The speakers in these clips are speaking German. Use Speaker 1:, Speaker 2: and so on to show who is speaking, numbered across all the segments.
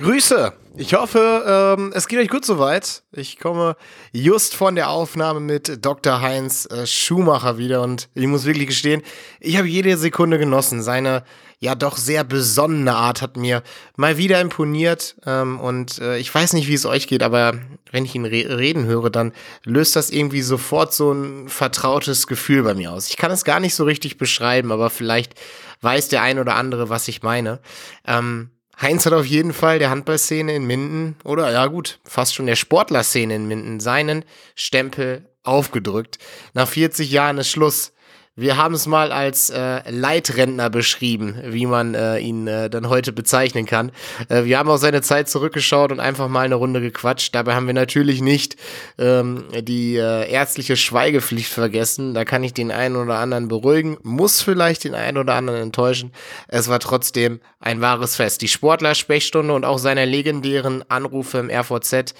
Speaker 1: Grüße! Ich hoffe, ähm, es geht euch gut soweit. Ich komme just von der Aufnahme mit Dr. Heinz äh, Schumacher wieder und ich muss wirklich gestehen, ich habe jede Sekunde genossen. Seine ja doch sehr besonnene Art hat mir mal wieder imponiert ähm, und äh, ich weiß nicht, wie es euch geht, aber wenn ich ihn re reden höre, dann löst das irgendwie sofort so ein vertrautes Gefühl bei mir aus. Ich kann es gar nicht so richtig beschreiben, aber vielleicht weiß der ein oder andere, was ich meine. Ähm, Heinz hat auf jeden Fall der Handballszene in Minden oder ja gut, fast schon der Sportlerszene in Minden seinen Stempel aufgedrückt. Nach 40 Jahren ist Schluss. Wir haben es mal als äh, Leitrentner beschrieben, wie man äh, ihn äh, dann heute bezeichnen kann. Äh, wir haben auch seine Zeit zurückgeschaut und einfach mal eine Runde gequatscht. Dabei haben wir natürlich nicht ähm, die äh, ärztliche Schweigepflicht vergessen. Da kann ich den einen oder anderen beruhigen, muss vielleicht den einen oder anderen enttäuschen. Es war trotzdem ein wahres Fest. Die Sportler-Sprechstunde und auch seine legendären Anrufe im RVZ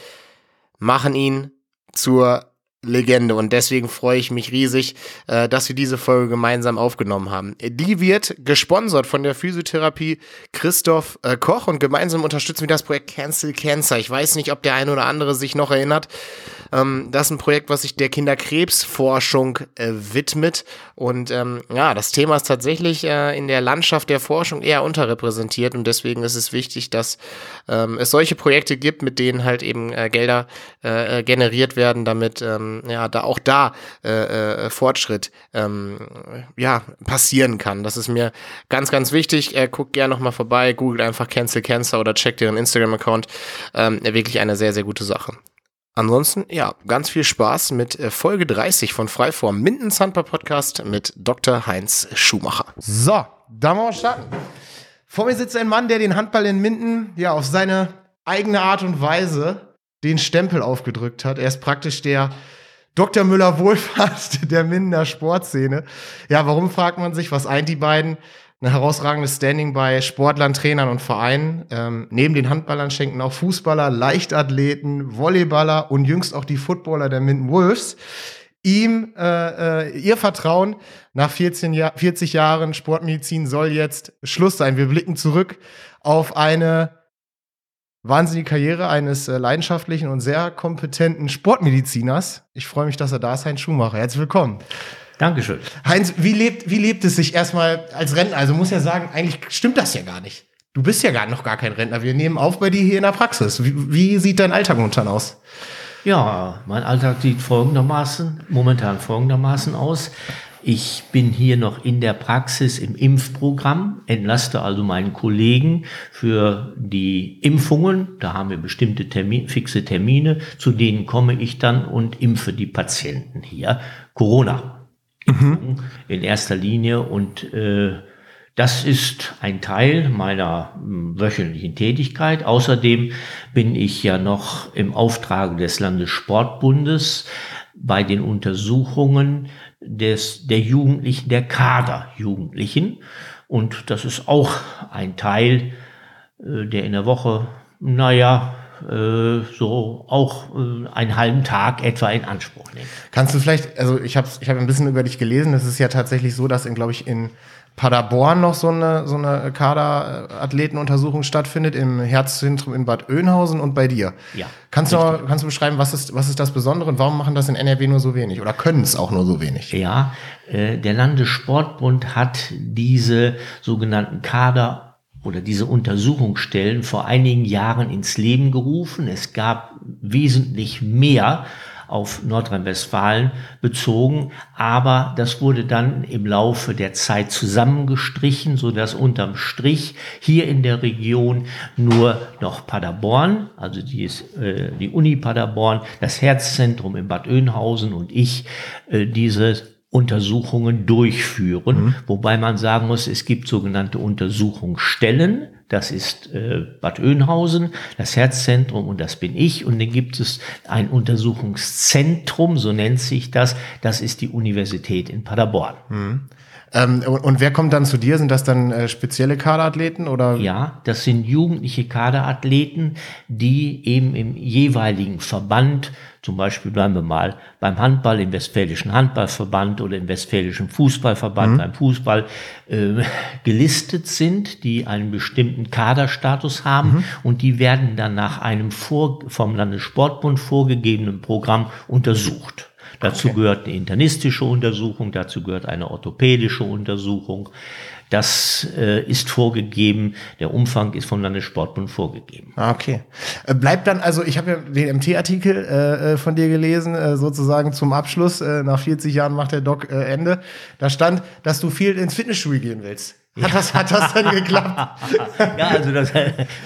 Speaker 1: machen ihn zur Legende und deswegen freue ich mich riesig, äh, dass wir diese Folge gemeinsam aufgenommen haben. Die wird gesponsert von der Physiotherapie Christoph äh, Koch und gemeinsam unterstützen wir das Projekt Cancel Cancer. Ich weiß nicht, ob der eine oder andere sich noch erinnert. Ähm, das ist ein Projekt, was sich der Kinderkrebsforschung äh, widmet und ähm, ja, das Thema ist tatsächlich in der Landschaft der Forschung eher unterrepräsentiert und deswegen ist es wichtig, dass ähm, es solche Projekte gibt, mit denen halt eben Gelder generiert werden, damit ähm, ja, da auch da äh, äh, Fortschritt ähm, ja, passieren kann. Das ist mir ganz, ganz wichtig. Äh, guckt gerne nochmal vorbei, googelt einfach Cancel Cancer oder checkt ihren Instagram-Account. Ähm, wirklich eine sehr, sehr gute Sache. Ansonsten, ja, ganz viel Spaß mit äh, Folge 30 von Freiform Minden Handball Podcast mit Dr. Heinz Schumacher. So, da wollen wir starten. Vor mir sitzt ein Mann, der den Handball in Minden ja auf seine eigene Art und Weise den Stempel aufgedrückt hat. Er ist praktisch der Dr. Müller Wohlfahrt der Mindener Sportszene. Ja, warum fragt man sich, was eint die beiden? Ein herausragendes Standing bei Sportlern, Trainern und Vereinen. Ähm, neben den Handballern schenken auch Fußballer, Leichtathleten, Volleyballer und jüngst auch die Footballer der Minden Wolves ihm äh, äh, ihr Vertrauen. Nach 14 Jahr, 40 Jahren Sportmedizin soll jetzt Schluss sein. Wir blicken zurück auf eine wahnsinnige Karriere eines äh, leidenschaftlichen und sehr kompetenten Sportmediziners. Ich freue mich, dass er da ist, Heinz Schumacher. Herzlich willkommen.
Speaker 2: Dankeschön.
Speaker 1: Heinz, wie lebt, wie lebt es sich erstmal als Rentner? Also muss ja sagen, eigentlich stimmt das ja gar nicht. Du bist ja gar noch gar kein Rentner. Wir nehmen auf bei dir hier in der Praxis. Wie, wie sieht dein Alltag momentan aus?
Speaker 2: Ja, mein Alltag sieht folgendermaßen, momentan folgendermaßen aus. Ich bin hier noch in der Praxis im Impfprogramm, entlaste also meinen Kollegen für die Impfungen. Da haben wir bestimmte Termin, fixe Termine, zu denen komme ich dann und impfe die Patienten hier. Corona mhm. in erster Linie und äh, das ist ein Teil meiner hm, wöchentlichen Tätigkeit. Außerdem bin ich ja noch im Auftrag des Landessportbundes bei den Untersuchungen des, der Jugendlichen, der Kaderjugendlichen. Und das ist auch ein Teil, äh, der in der Woche, naja, äh, so auch äh, einen halben Tag etwa in Anspruch nimmt.
Speaker 1: Kannst du vielleicht, also ich habe ich hab ein bisschen über dich gelesen, es ist ja tatsächlich so, dass in, glaube ich, in Paderborn noch so eine, so eine Kaderathletenuntersuchung stattfindet, im Herzzentrum in Bad Oeynhausen und bei dir.
Speaker 2: Ja.
Speaker 1: Kannst du, kannst du beschreiben, was ist, was ist das Besondere und warum machen das in NRW nur so wenig oder können es auch nur so wenig?
Speaker 2: Ja, äh, der Landessportbund hat diese sogenannten Kader oder diese Untersuchungsstellen vor einigen Jahren ins Leben gerufen. Es gab wesentlich mehr auf Nordrhein-Westfalen bezogen. Aber das wurde dann im Laufe der Zeit zusammengestrichen, so dass unterm Strich hier in der Region nur noch Paderborn, also die, ist, äh, die Uni Paderborn, das Herzzentrum in Bad Oeynhausen und ich äh, diese Untersuchungen durchführen, mhm. wobei man sagen muss, es gibt sogenannte Untersuchungsstellen, das ist äh, Bad Oeynhausen, das Herzzentrum und das bin ich. Und dann gibt es ein Untersuchungszentrum, so nennt sich das. Das ist die Universität in Paderborn.
Speaker 1: Mhm. Ähm, und, und, wer kommt dann zu dir? Sind das dann äh, spezielle Kaderathleten oder?
Speaker 2: Ja, das sind jugendliche Kaderathleten, die eben im jeweiligen Verband, zum Beispiel bleiben wir mal beim Handball im Westfälischen Handballverband oder im Westfälischen Fußballverband mhm. beim Fußball äh, gelistet sind, die einen bestimmten Kaderstatus haben mhm. und die werden dann nach einem vor, vom Landessportbund vorgegebenen Programm untersucht. Dazu okay. gehört eine internistische Untersuchung, dazu gehört eine orthopädische Untersuchung. Das äh, ist vorgegeben, der Umfang ist vom Landessportbund vorgegeben.
Speaker 1: Ah, okay. Äh, bleibt dann, also ich habe ja den MT-Artikel äh, äh, von dir gelesen, äh, sozusagen zum Abschluss. Äh, nach 40 Jahren macht der Doc Ende. Da stand, dass du viel ins Fitnessstudio gehen willst. Hat das, hat das dann geklappt?
Speaker 2: ja, also das,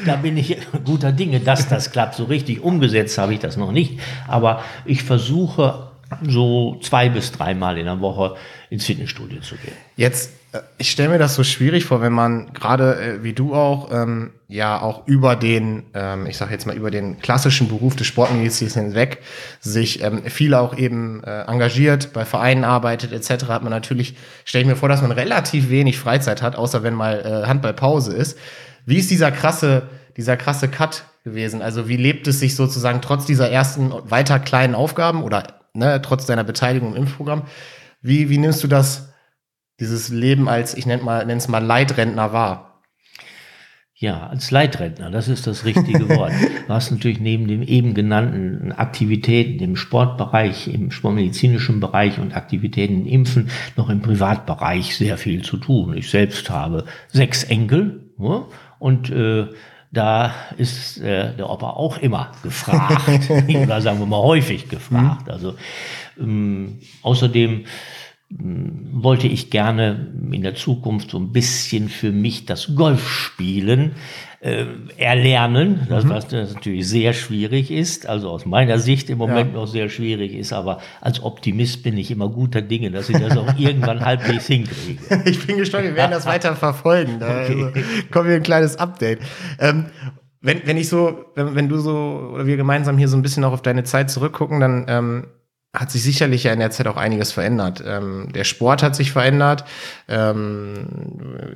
Speaker 2: da bin ich guter Dinge, dass das klappt. So richtig umgesetzt habe ich das noch nicht. Aber ich versuche so zwei bis dreimal in der Woche ins Fitnessstudio zu gehen.
Speaker 1: Jetzt, äh, ich stelle mir das so schwierig vor, wenn man gerade äh, wie du auch ähm, ja auch über den, ähm, ich sage jetzt mal über den klassischen Beruf des Sportmediziners hinweg sich ähm, viel auch eben äh, engagiert, bei Vereinen arbeitet etc. Hat man natürlich, stelle ich mir vor, dass man relativ wenig Freizeit hat, außer wenn mal äh, Handballpause ist. Wie ist dieser krasse, dieser krasse Cut gewesen? Also wie lebt es sich sozusagen trotz dieser ersten weiter kleinen Aufgaben oder ne, trotz deiner Beteiligung im Impfprogramm. Wie, wie nimmst du das, dieses Leben als, ich nenne mal, nenne es mal Leitrentner wahr?
Speaker 2: Ja, als Leitrentner, das ist das richtige Wort. Du hast natürlich neben den eben genannten Aktivitäten im Sportbereich, im sportmedizinischen Bereich und Aktivitäten im Impfen noch im Privatbereich sehr viel zu tun. Ich selbst habe sechs Enkel ja, und äh, da ist äh, der Opa auch immer gefragt oder sagen wir mal häufig gefragt. Also ähm, außerdem wollte ich gerne in der Zukunft so ein bisschen für mich das Golfspielen äh, erlernen, das, mhm. was natürlich sehr schwierig ist, also aus meiner Sicht im Moment ja. noch sehr schwierig ist, aber als Optimist bin ich immer guter Dinge, dass ich das auch irgendwann halbwegs hinkriege.
Speaker 1: Ich bin gespannt, wir werden das weiter verfolgen. Da okay. also, kommen wir ein kleines Update. Ähm, wenn, wenn ich so, wenn, wenn du so, oder wir gemeinsam hier so ein bisschen noch auf deine Zeit zurückgucken, dann ähm, hat sich sicherlich ja in der Zeit auch einiges verändert. Ähm, der Sport hat sich verändert, ähm,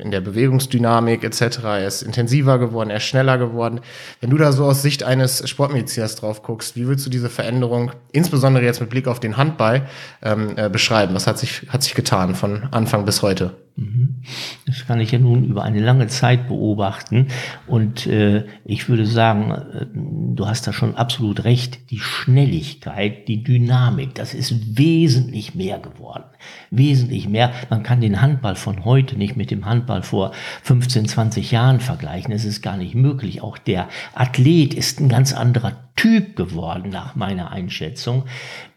Speaker 1: in der Bewegungsdynamik etc. Er ist intensiver geworden, er ist schneller geworden. Wenn du da so aus Sicht eines Sportmediziners drauf guckst, wie willst du diese Veränderung, insbesondere jetzt mit Blick auf den Handball, ähm, äh, beschreiben? Was hat sich, hat sich getan von Anfang bis heute?
Speaker 2: Mhm. Das kann ich ja nun über eine lange Zeit beobachten. Und äh, ich würde sagen, äh, du hast da schon absolut recht, die Schnelligkeit, die Dynamik, das ist wesentlich mehr geworden. Wesentlich mehr. Man kann den Handball von heute nicht mit dem Handball vor 15, 20 Jahren vergleichen. Es ist gar nicht möglich. Auch der Athlet ist ein ganz anderer Typ geworden, nach meiner Einschätzung.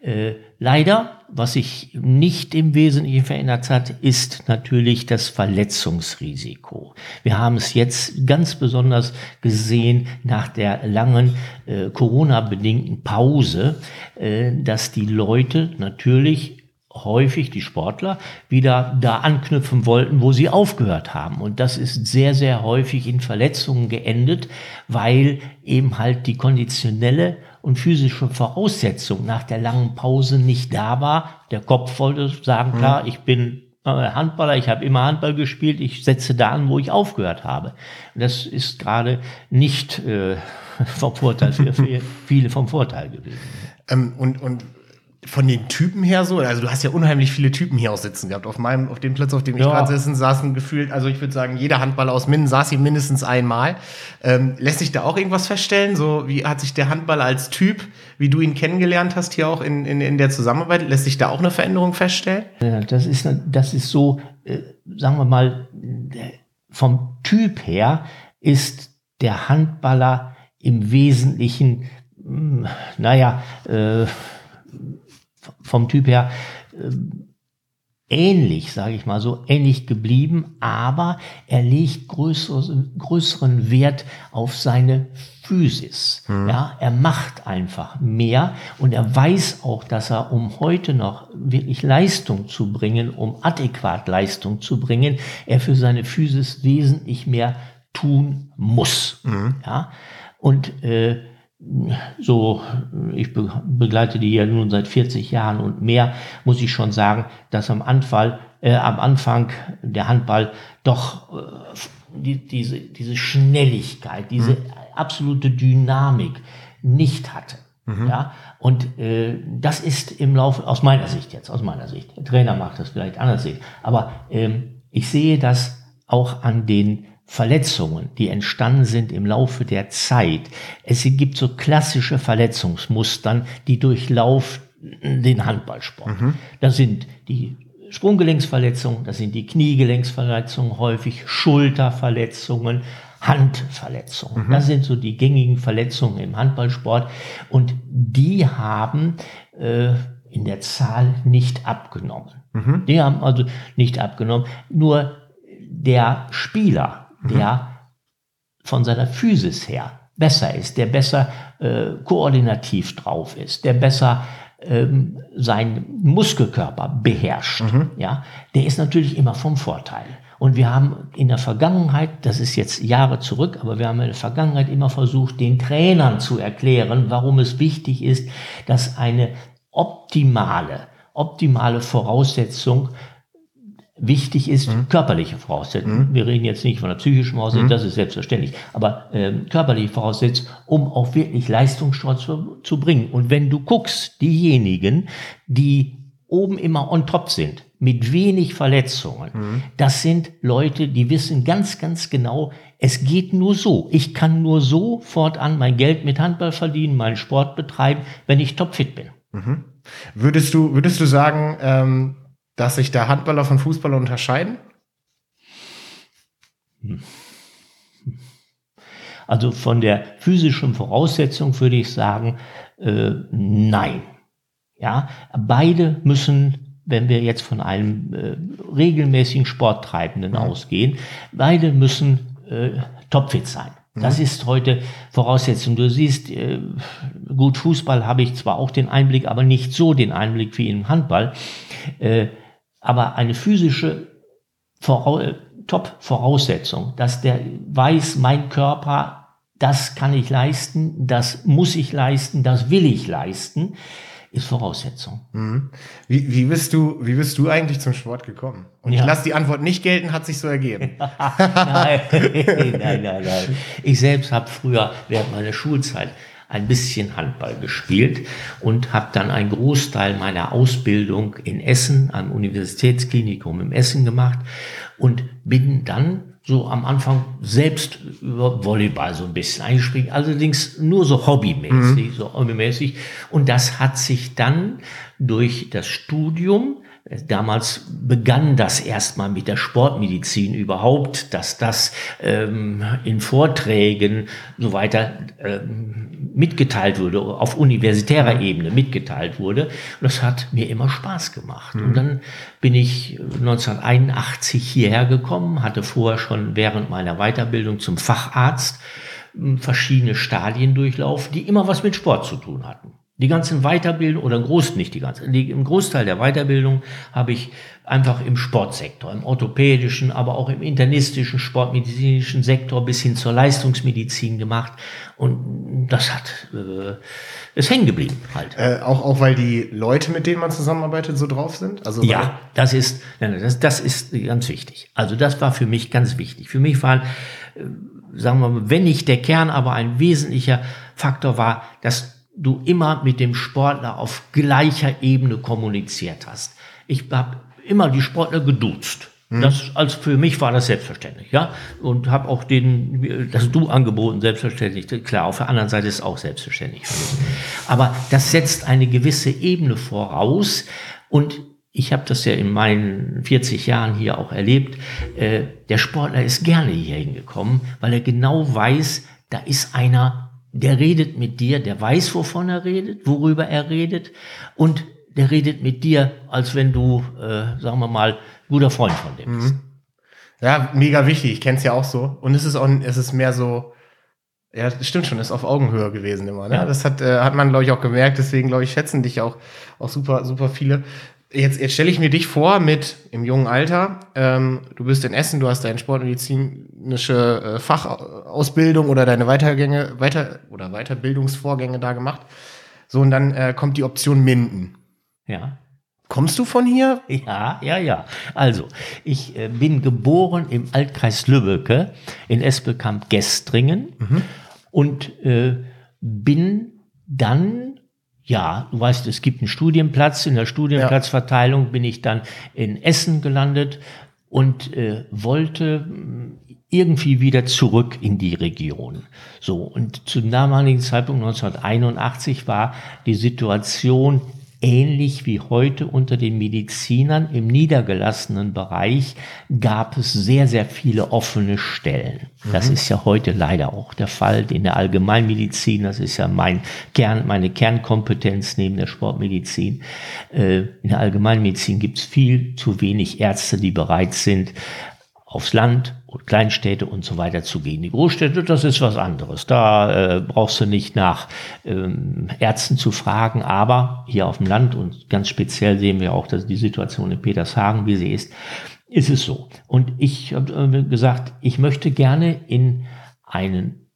Speaker 2: Äh, leider, was sich nicht im Wesentlichen verändert hat, ist natürlich das Verletzungsrisiko. Wir haben es jetzt ganz besonders gesehen nach der langen äh, Corona-bedingten Pause, äh, dass die Leute natürlich häufig die Sportler wieder da anknüpfen wollten, wo sie aufgehört haben. Und das ist sehr, sehr häufig in Verletzungen geendet, weil eben halt die konditionelle und physische Voraussetzung nach der langen Pause nicht da war. Der Kopf wollte sagen, klar, ich bin Handballer, ich habe immer Handball gespielt, ich setze da an, wo ich aufgehört habe. Das ist gerade nicht äh, vom Vorteil für, für viele vom Vorteil gewesen.
Speaker 1: Ähm, und, und von den Typen her so, also du hast ja unheimlich viele Typen hier auch sitzen gehabt. Auf meinem, auf dem Platz, auf dem ich ja. gerade sitzen, saßen gefühlt, also ich würde sagen, jeder Handballer aus Minden saß hier mindestens einmal. Ähm, lässt sich da auch irgendwas feststellen? So, wie hat sich der Handballer als Typ, wie du ihn kennengelernt hast, hier auch in, in, in der Zusammenarbeit, lässt sich da auch eine Veränderung feststellen?
Speaker 2: Ja, das ist, das ist so, äh, sagen wir mal, vom Typ her ist der Handballer im Wesentlichen, mh, hm, naja, äh, vom Typ her äh, ähnlich, sage ich mal so, ähnlich geblieben, aber er legt größeren, größeren Wert auf seine Physis. Mhm. Ja, er macht einfach mehr und er weiß auch, dass er, um heute noch wirklich Leistung zu bringen, um adäquat Leistung zu bringen, er für seine Physis wesentlich mehr tun muss. Mhm. Ja, und äh, so, ich begleite die ja nun seit 40 Jahren und mehr, muss ich schon sagen, dass am Anfang äh, am Anfang der Handball doch äh, die, diese, diese Schnelligkeit, diese mhm. absolute Dynamik nicht hatte. Mhm. Ja, und äh, das ist im Laufe, aus meiner Sicht jetzt, aus meiner Sicht, der Trainer macht das vielleicht anders sehen, aber ähm, ich sehe das auch an den Verletzungen, die entstanden sind im Laufe der Zeit. Es gibt so klassische Verletzungsmustern, die durchlaufen den Handballsport. Mhm. Das sind die Sprunggelenksverletzungen, das sind die Kniegelenksverletzungen häufig, Schulterverletzungen, Handverletzungen. Mhm. Das sind so die gängigen Verletzungen im Handballsport und die haben äh, in der Zahl nicht abgenommen. Mhm. Die haben also nicht abgenommen. Nur der Spieler, mhm. der von seiner Physis her besser ist, der besser äh, koordinativ drauf ist, der besser ähm, seinen Muskelkörper beherrscht, mhm. ja, der ist natürlich immer vom Vorteil. Und wir haben in der Vergangenheit, das ist jetzt Jahre zurück, aber wir haben in der Vergangenheit immer versucht, den Trainern zu erklären, warum es wichtig ist, dass eine optimale, optimale Voraussetzung wichtig ist, mhm. körperliche Voraussetzungen. Mhm. Wir reden jetzt nicht von der psychischen Voraussetzung, mhm. das ist selbstverständlich, aber ähm, körperliche Voraussetzungen, um auch wirklich Leistungsstolz zu, zu bringen. Und wenn du guckst, diejenigen, die oben immer on top sind, mit wenig Verletzungen, mhm. das sind Leute, die wissen ganz, ganz genau, es geht nur so. Ich kann nur so fortan mein Geld mit Handball verdienen, meinen Sport betreiben, wenn ich topfit bin.
Speaker 1: Mhm. Würdest du, würdest du sagen, ähm, dass sich der Handballer von Fußballer unterscheiden?
Speaker 2: Also von der physischen Voraussetzung würde ich sagen, äh, nein. Ja, beide müssen, wenn wir jetzt von einem äh, regelmäßigen Sporttreibenden mhm. ausgehen, beide müssen äh, topfit sein. Das mhm. ist heute Voraussetzung. Du siehst, äh, gut, Fußball habe ich zwar auch den Einblick, aber nicht so den Einblick wie im Handball. Äh, aber eine physische Top-Voraussetzung, dass der weiß, mein Körper, das kann ich leisten, das muss ich leisten, das will ich leisten, ist Voraussetzung.
Speaker 1: Mhm. Wie, wie, bist du, wie bist du eigentlich zum Sport gekommen? Und ja. ich lasse die Antwort nicht gelten, hat sich so ergeben.
Speaker 2: nein, nein, nein, nein. Ich selbst habe früher während meiner Schulzeit ein bisschen Handball gespielt und habe dann einen Großteil meiner Ausbildung in Essen am Universitätsklinikum im Essen gemacht und bin dann so am Anfang selbst über Volleyball so ein bisschen eingespringen, allerdings nur so hobbymäßig, mhm. so hobbymäßig. Und das hat sich dann durch das Studium Damals begann das erstmal mit der Sportmedizin überhaupt, dass das ähm, in Vorträgen so weiter ähm, mitgeteilt wurde, auf universitärer Ebene mitgeteilt wurde. Und das hat mir immer Spaß gemacht. Mhm. Und dann bin ich 1981 hierher gekommen, hatte vorher schon während meiner Weiterbildung zum Facharzt hm, verschiedene Stadien durchlaufen, die immer was mit Sport zu tun hatten. Die ganzen Weiterbildung oder groß nicht die ganze, die, im Großteil der Weiterbildung habe ich einfach im Sportsektor, im orthopädischen, aber auch im internistischen, sportmedizinischen Sektor bis hin zur Leistungsmedizin gemacht und das hat äh, ist hängen geblieben halt.
Speaker 1: Äh, auch auch weil die Leute, mit denen man zusammenarbeitet, so drauf sind.
Speaker 2: Also ja, das ist das, das ist ganz wichtig. Also das war für mich ganz wichtig. Für mich war äh, sagen wir mal, wenn nicht der Kern, aber ein wesentlicher Faktor war, dass du immer mit dem Sportler auf gleicher Ebene kommuniziert hast. Ich habe immer die Sportler geduzt. Mhm. Das, als für mich war das selbstverständlich, ja. Und habe auch den, das Du angeboten, selbstverständlich. Klar, auf der anderen Seite ist auch selbstverständlich für mich. Aber das setzt eine gewisse Ebene voraus. Und ich habe das ja in meinen 40 Jahren hier auch erlebt. Äh, der Sportler ist gerne hier hingekommen, weil er genau weiß, da ist einer, der redet mit dir, der weiß, wovon er redet, worüber er redet und der redet mit dir, als wenn du, äh, sagen wir mal, guter Freund von dem bist. Mhm.
Speaker 1: Ja, mega wichtig. Ich kenne es ja auch so. Und es ist auch, es ist mehr so, ja, das stimmt schon, ist auf Augenhöhe gewesen immer. Ne? Ja. Das hat, äh, hat man, glaube ich, auch gemerkt. Deswegen, glaube ich, schätzen dich auch, auch super, super viele. Jetzt, jetzt stelle ich mir dich vor mit im jungen Alter. Ähm, du bist in Essen, du hast deine sportmedizinische äh, Fachausbildung oder deine Weitergänge, Weiter- oder Weiterbildungsvorgänge da gemacht. So, und dann äh, kommt die Option Minden.
Speaker 2: Ja.
Speaker 1: Kommst du von hier?
Speaker 2: Ja, ja, ja. Also, ich äh, bin geboren im Altkreis Lübbecke in Espelkamp-Gestringen mhm. und äh, bin dann ja, du weißt, es gibt einen Studienplatz. In der Studienplatzverteilung bin ich dann in Essen gelandet und äh, wollte irgendwie wieder zurück in die Region. So, und zum damaligen Zeitpunkt 1981 war die Situation ähnlich wie heute unter den Medizinern im niedergelassenen Bereich gab es sehr, sehr viele offene Stellen. Das mhm. ist ja heute leider auch der Fall in der Allgemeinmedizin. Das ist ja mein Kern, meine Kernkompetenz neben der Sportmedizin. Äh, in der Allgemeinmedizin gibt es viel zu wenig Ärzte, die bereit sind, aufs Land Kleinstädte und so weiter zu gehen. Die Großstädte, das ist was anderes. Da äh, brauchst du nicht nach ähm, Ärzten zu fragen, aber hier auf dem Land und ganz speziell sehen wir auch, dass die Situation in Petershagen, wie sie ist, ist es so. Und ich habe äh, gesagt, ich möchte gerne in einen,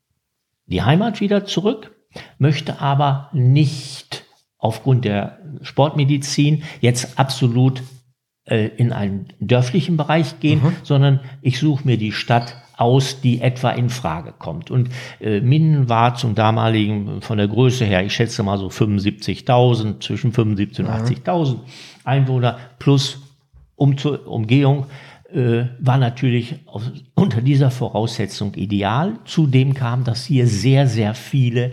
Speaker 2: die Heimat wieder zurück, möchte aber nicht aufgrund der Sportmedizin jetzt absolut äh, in einen dörflichen Bereich gehen, mhm. sondern ich suche mir die Stadt aus, die etwa in Frage kommt. Und äh, Minden war zum damaligen, von der Größe her, ich schätze mal so 75.000, zwischen 75 und mhm. 80.000 Einwohner plus um Umgehung äh, war natürlich auf, unter dieser Voraussetzung ideal. Zudem kam, dass hier sehr, sehr viele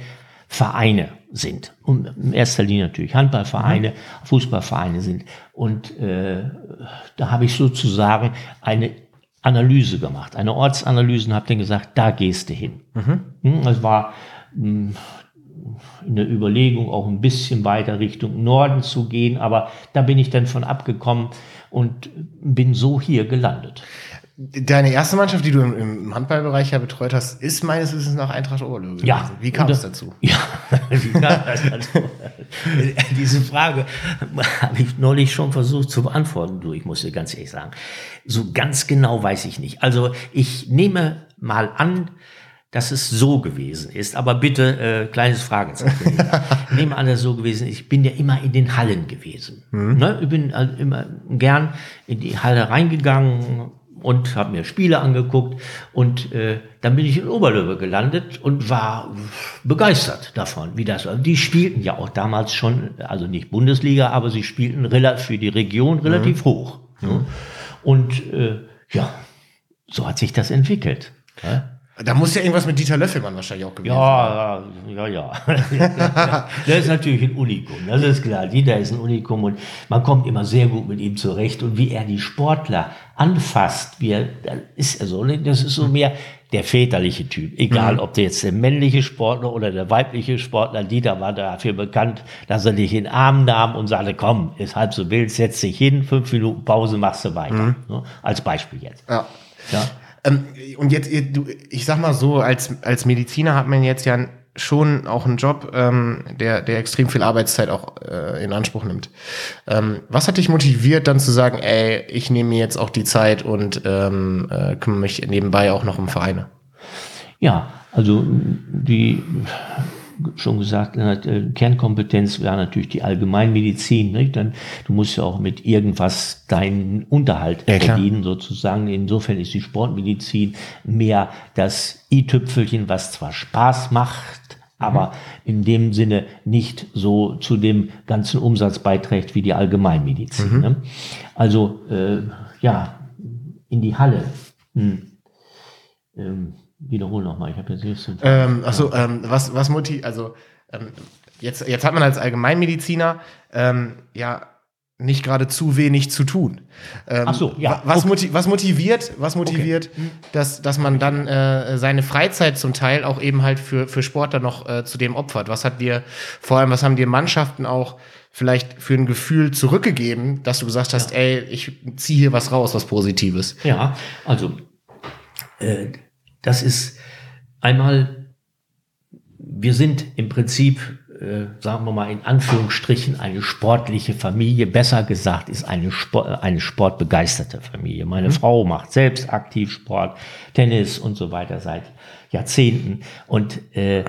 Speaker 2: Vereine sind. Und in erster Linie natürlich Handballvereine, mhm. Fußballvereine sind. Und äh, da habe ich sozusagen eine Analyse gemacht, eine Ortsanalyse und habe dann gesagt, da gehst du hin. Mhm. Hm, das war mh, hm, in der Überlegung auch ein bisschen weiter Richtung Norden zu gehen, aber da bin ich dann von abgekommen und bin so hier gelandet.
Speaker 1: Deine erste Mannschaft, die du im, Handballbereich ja betreut hast, ist meines Wissens nach Eintracht gewesen.
Speaker 2: Ja.
Speaker 1: Wie kam es dazu?
Speaker 2: Ja, wie kam das dazu? Diese Frage habe ich neulich schon versucht zu beantworten. Du, ich muss dir ganz ehrlich sagen, so ganz genau weiß ich nicht. Also ich nehme mal an, dass es so gewesen ist. Aber bitte, äh, kleines Fragezeichen. ich nehme an, dass es so gewesen ist. Ich bin ja immer in den Hallen gewesen. Mhm. Ne? Ich bin also immer gern in die Halle reingegangen, und habe mir Spiele angeguckt und äh, dann bin ich in Oberlöwe gelandet und war begeistert davon, wie das war. Die spielten ja auch damals schon, also nicht Bundesliga, aber sie spielten für die Region relativ mhm. hoch. Mhm. Und äh, ja, so hat sich das entwickelt. Ja?
Speaker 1: Da muss ja irgendwas mit Dieter Löffelmann wahrscheinlich auch gewesen
Speaker 2: ja, sein. Ja, ja, ja. der ist natürlich ein Unikum, das ist klar. Dieter ist ein Unikum und man kommt immer sehr gut mit ihm zurecht. Und wie er die Sportler anfasst, wie er, ist also, das ist so mehr der väterliche Typ. Egal, mhm. ob der jetzt der männliche Sportler oder der weibliche Sportler, Dieter war dafür bekannt, dass er dich in den Arm nahm und sagte, komm, ist halb so wild, setz dich hin, fünf Minuten Pause, machst du weiter. Mhm. So, als Beispiel jetzt.
Speaker 1: Ja. ja. Ähm, und jetzt, ich sag mal so, als, als Mediziner hat man jetzt ja schon auch einen Job, ähm, der, der extrem viel Arbeitszeit auch äh, in Anspruch nimmt. Ähm, was hat dich motiviert, dann zu sagen, ey, ich nehme mir jetzt auch die Zeit und ähm, äh, kümmere mich nebenbei auch noch um Vereine?
Speaker 2: Ja, also die schon gesagt, äh, Kernkompetenz wäre natürlich die Allgemeinmedizin. Nicht? Dann, du musst ja auch mit irgendwas deinen Unterhalt ja, verdienen, sozusagen. Insofern ist die Sportmedizin mehr das i-Tüpfelchen, was zwar Spaß macht, aber mhm. in dem Sinne nicht so zu dem ganzen Umsatz beiträgt wie die Allgemeinmedizin. Mhm. Ne? Also äh, ja, in die Halle. Hm. Ähm, Wiederhol nochmal, ich habe jetzt nicht so.
Speaker 1: Ähm, achso, ähm, was, was motiviert, also ähm, jetzt, jetzt hat man als Allgemeinmediziner ähm, ja nicht gerade zu wenig zu tun. Ähm,
Speaker 2: Ach so, ja.
Speaker 1: Was, okay. was motiviert, was motiviert, okay. dass, dass man dann äh, seine Freizeit zum Teil auch eben halt für, für Sportler noch äh, zu dem opfert? Was hat dir, vor allem, was haben dir Mannschaften auch vielleicht für ein Gefühl zurückgegeben, dass du gesagt hast, ja. ey, ich ziehe hier was raus, was Positives?
Speaker 2: Ja, also äh, das ist einmal, wir sind im Prinzip, äh, sagen wir mal in Anführungsstrichen, eine sportliche Familie. Besser gesagt ist eine, Sport, eine sportbegeisterte Familie. Meine mhm. Frau macht selbst aktiv Sport, Tennis und so weiter seit Jahrzehnten. Und äh,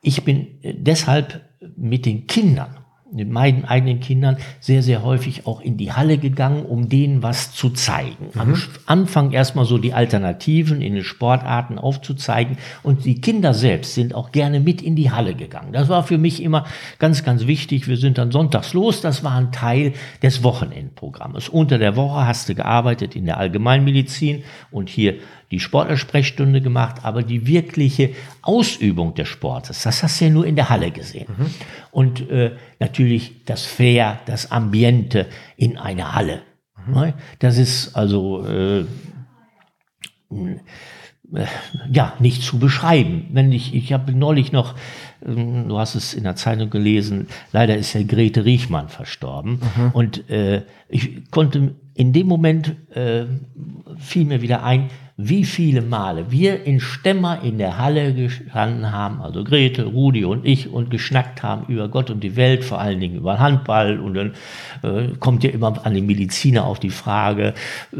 Speaker 2: ich bin deshalb mit den Kindern mit meinen eigenen Kindern sehr, sehr häufig auch in die Halle gegangen, um denen was zu zeigen. Mhm. Am Anfang erstmal so die Alternativen in den Sportarten aufzuzeigen. Und die Kinder selbst sind auch gerne mit in die Halle gegangen. Das war für mich immer ganz, ganz wichtig. Wir sind dann sonntags los. Das war ein Teil des Wochenendprogrammes. Unter der Woche hast du gearbeitet in der Allgemeinmedizin und hier die Sportlersprechstunde gemacht, aber die wirkliche Ausübung des Sportes, das hast du ja nur in der Halle gesehen. Mhm. Und äh, natürlich das Fair, das Ambiente in einer Halle. Mhm. Ne? Das ist also äh, äh, ja nicht zu beschreiben. Wenn ich, ich habe neulich noch, ähm, du hast es in der Zeitung gelesen, leider ist ja Grete Riechmann verstorben. Mhm. Und äh, ich konnte in dem Moment äh, fiel mir wieder ein, wie viele Male wir in Stemmer in der Halle gestanden haben, also Grete, Rudi und ich, und geschnackt haben über Gott und die Welt, vor allen Dingen über Handball. Und dann äh, kommt ja immer an den Mediziner auf die Frage, äh,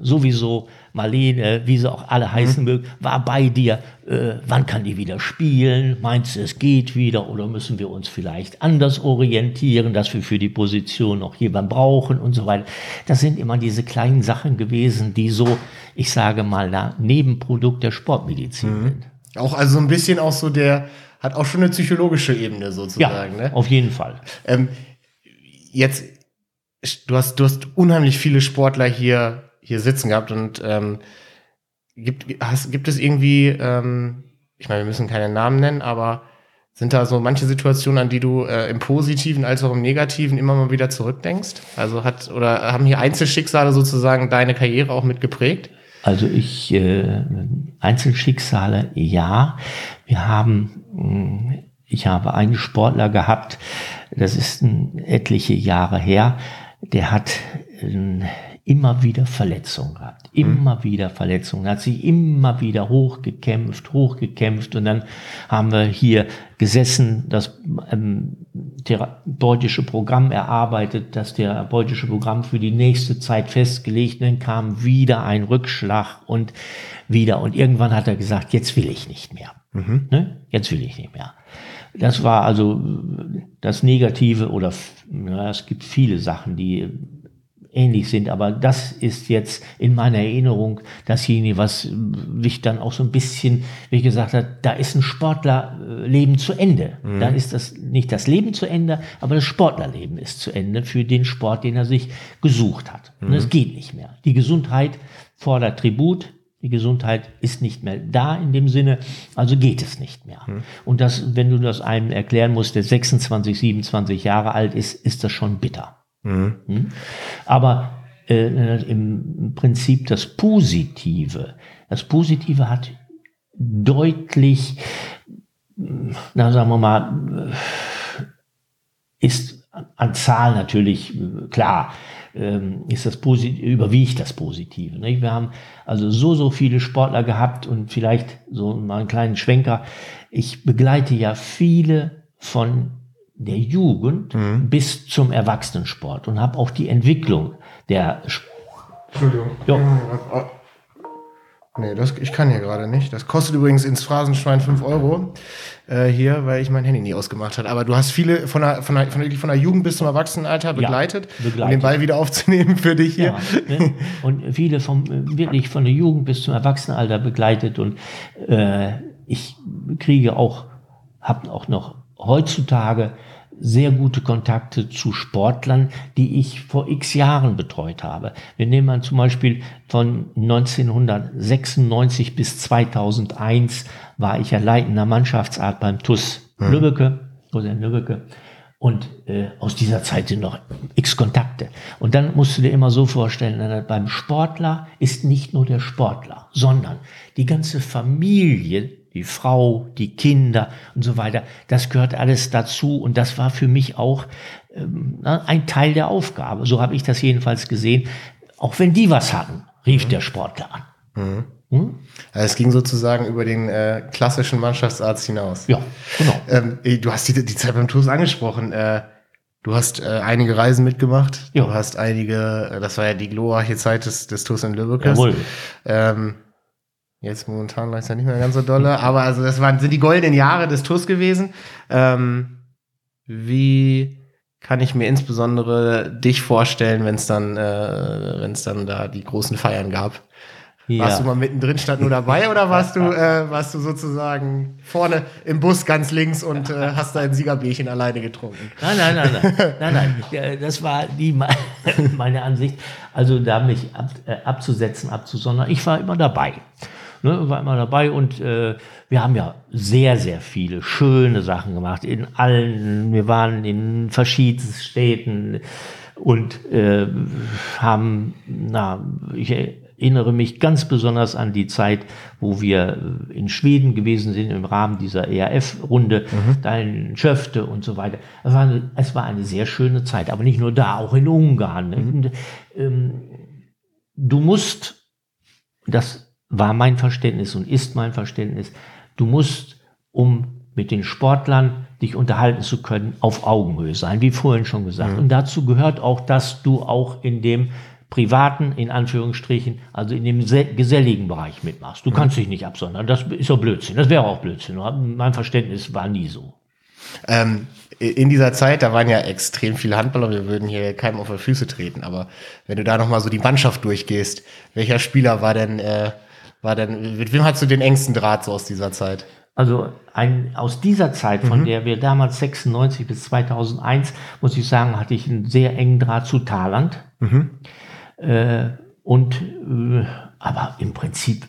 Speaker 2: sowieso Marlene, wie sie auch alle heißen mhm. mögen, war bei dir. Äh, wann kann die wieder spielen? Meinst du, es geht wieder oder müssen wir uns vielleicht anders orientieren, dass wir für die Position noch jemanden brauchen und so weiter? Das sind immer diese kleinen Sachen gewesen, die so, ich sage mal, da Nebenprodukt der Sportmedizin mhm. sind.
Speaker 1: Auch also ein bisschen auch so der, hat auch schon eine psychologische Ebene sozusagen.
Speaker 2: Ja, ne? auf jeden Fall.
Speaker 1: Ähm, jetzt, du hast, du hast unheimlich viele Sportler hier hier sitzen gehabt und ähm, gibt, hast, gibt es irgendwie, ähm, ich meine, wir müssen keine Namen nennen, aber sind da so manche Situationen, an die du äh, im Positiven als auch im Negativen immer mal wieder zurückdenkst? Also hat oder haben hier Einzelschicksale sozusagen deine Karriere auch mit geprägt?
Speaker 2: Also ich äh, Einzelschicksale ja. Wir haben hm, ich habe einen Sportler gehabt, das ist etliche Jahre her, der hat äh, immer wieder Verletzungen gehabt, immer mhm. wieder Verletzungen, hat sich immer wieder hochgekämpft, hochgekämpft und dann haben wir hier gesessen, das ähm, therapeutische Programm erarbeitet, das therapeutische Programm für die nächste Zeit festgelegt, dann kam wieder ein Rückschlag und wieder und irgendwann hat er gesagt, jetzt will ich nicht mehr, mhm. ne? jetzt will ich nicht mehr. Das war also das Negative oder ja, es gibt viele Sachen, die ähnlich sind. Aber das ist jetzt in meiner Erinnerung dasjenige, was mich dann auch so ein bisschen, wie gesagt hat, da ist ein Sportlerleben zu Ende. Mhm. Da ist das nicht das Leben zu Ende, aber das Sportlerleben ist zu Ende für den Sport, den er sich gesucht hat. Mhm. Und es geht nicht mehr. Die Gesundheit fordert Tribut. Die Gesundheit ist nicht mehr da in dem Sinne, also geht es nicht mehr. Mhm. Und das, wenn du das einem erklären musst, der 26, 27 Jahre alt ist, ist das schon bitter. Mhm. Aber äh, im Prinzip das Positive, das Positive hat deutlich, na sagen wir mal, ist an Zahl natürlich klar, ähm, ist das Positive, überwiegt das Positive. Nicht? Wir haben also so, so viele Sportler gehabt und vielleicht so mal einen kleinen Schwenker. Ich begleite ja viele von der Jugend mhm. bis zum Erwachsenensport und habe auch die Entwicklung der.
Speaker 1: Entschuldigung. Ja. Nee, das, ich kann hier gerade nicht. Das kostet übrigens ins Phrasenschwein 5 Euro äh, hier, weil ich mein Handy nie ausgemacht habe. Aber du hast viele von der, von der, von der, von der Jugend bis zum Erwachsenenalter begleitet, ja, begleitet. um den Ball wieder aufzunehmen für dich hier.
Speaker 2: Ja, ne? Und viele vom, wirklich von der Jugend bis zum Erwachsenenalter begleitet. Und äh, ich kriege auch, habe auch noch heutzutage sehr gute Kontakte zu Sportlern, die ich vor x Jahren betreut habe. Wir nehmen mal zum Beispiel von 1996 bis 2001 war ich ja leitender Mannschaftsart beim TUS mhm. Lübbecke, oder in Lübbecke. Und äh, aus dieser Zeit sind noch x Kontakte. Und dann musst du dir immer so vorstellen, beim Sportler ist nicht nur der Sportler, sondern die ganze Familie die Frau, die Kinder und so weiter. Das gehört alles dazu und das war für mich auch ähm, ein Teil der Aufgabe. So habe ich das jedenfalls gesehen. Auch wenn die was hatten, rief mhm. der Sportler an.
Speaker 1: Mhm. Hm? Also es ging sozusagen über den äh, klassischen Mannschaftsarzt hinaus.
Speaker 2: Ja, genau.
Speaker 1: Ähm, du hast die, die Zeit beim TUS angesprochen. Äh, du hast äh, einige Reisen mitgemacht. Ja. Du hast einige, äh, das war ja die glorreiche Zeit des, des TUS in Lübeck. Jawohl. Ähm, Jetzt momentan ist ja nicht mehr ganz so dolle, aber also das waren, sind die goldenen Jahre des TUS gewesen. Ähm, wie, kann ich mir insbesondere dich vorstellen, wenn es dann, äh, wenn es dann da die großen Feiern gab. Ja. Warst du mal mittendrin, stand nur dabei oder warst du, äh, warst du sozusagen vorne im Bus ganz links und äh, hast dein Siegerbierchen alleine getrunken?
Speaker 2: Nein, nein, nein, nein, nein, nein. Das war nie meine Ansicht. Also da mich ab, äh, abzusetzen, abzusondern. Ich war immer dabei. Ne, war immer dabei und äh, wir haben ja sehr, sehr viele schöne Sachen gemacht. In allen, wir waren in verschiedenen Städten und äh, haben, na, ich erinnere mich ganz besonders an die Zeit, wo wir äh, in Schweden gewesen sind im Rahmen dieser ERF-Runde, mhm. da in Schöfte und so weiter. Es war, eine, es war eine sehr schöne Zeit, aber nicht nur da, auch in Ungarn. Mhm. Und, ähm, du musst, das war mein Verständnis und ist mein Verständnis, du musst, um mit den Sportlern dich unterhalten zu können, auf Augenhöhe sein, wie vorhin schon gesagt. Mhm. Und dazu gehört auch, dass du auch in dem privaten, in Anführungsstrichen, also in dem geselligen Bereich mitmachst. Du kannst dich nicht absondern. Das ist doch Blödsinn. Das wäre auch Blödsinn. Mein Verständnis war nie so.
Speaker 1: Ähm, in dieser Zeit, da waren ja extrem viele Handballer, wir würden hier keinem auf die Füße treten, aber wenn du da nochmal so die Mannschaft durchgehst, welcher Spieler war denn, äh, war denn, mit wem hast du den engsten Draht so aus dieser Zeit?
Speaker 2: Also ein, aus dieser Zeit, von mhm. der wir damals 96 bis 2001, muss ich sagen, hatte ich einen sehr engen Draht zu Thailand. Mhm. Äh, und äh, aber im Prinzip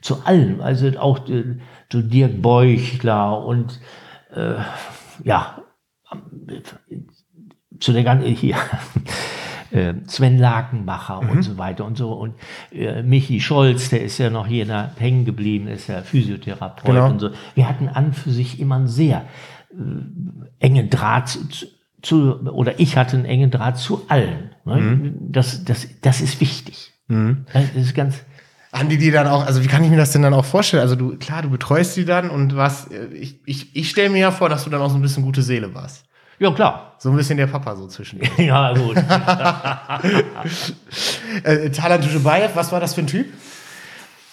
Speaker 2: zu allen, also auch äh, zu Dirk Beuchler und äh, ja, zu der ganzen hier äh, Sven Lakenmacher mhm. und so weiter und so und äh, Michi Scholz, der ist ja noch hier da hängen geblieben, ist ja Physiotherapeut genau. und so. Wir hatten an für sich immer einen sehr äh, engen Draht zu, zu, oder ich hatte einen engen Draht zu allen. Ne? Mhm. Das, das, das ist wichtig. Mhm. Das ist ganz.
Speaker 1: Haben die die dann auch, also wie kann ich mir das denn dann auch vorstellen? Also du, klar, du betreust die dann und was, ich, ich, ich stelle mir ja vor, dass du dann auch so ein bisschen gute Seele warst.
Speaker 2: Ja, klar.
Speaker 1: So ein bisschen der Papa so zwischen.
Speaker 2: ja, gut.
Speaker 1: äh, Talant Duschebaev, was war das für ein Typ?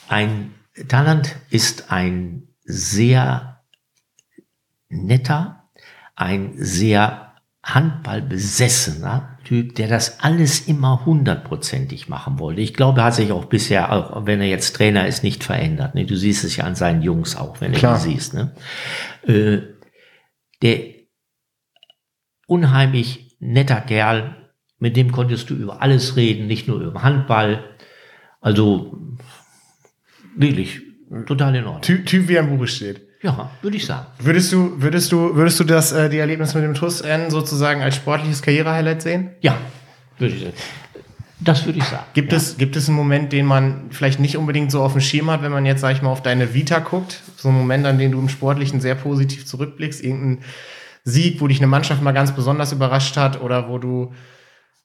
Speaker 2: Ein Talant ist ein sehr netter, ein sehr handballbesessener Typ, der das alles immer hundertprozentig machen wollte. Ich glaube, er hat sich auch bisher, auch wenn er jetzt Trainer ist, nicht verändert. Ne? Du siehst es ja an seinen Jungs auch, wenn Klar. du die siehst. Ne? Äh, der unheimlich netter Kerl, mit dem konntest du über alles reden, nicht nur über Handball. Also wirklich total in Ordnung.
Speaker 1: Typ, typ wie am Buche steht.
Speaker 2: Ja, würde ich sagen.
Speaker 1: Würdest du, würdest du, würdest du das, äh, die Erlebnisse mit dem TUS N sozusagen als sportliches Karrierehighlight sehen?
Speaker 2: Ja, würde ich sagen. Das würde ich sagen.
Speaker 1: Gibt,
Speaker 2: ja.
Speaker 1: es, gibt es einen Moment, den man vielleicht nicht unbedingt so auf dem Schirm hat, wenn man jetzt, sag ich mal, auf deine Vita guckt? So einen Moment, an den du im Sportlichen sehr positiv zurückblickst? Irgendein Sieg, wo dich eine Mannschaft mal ganz besonders überrascht hat oder wo du,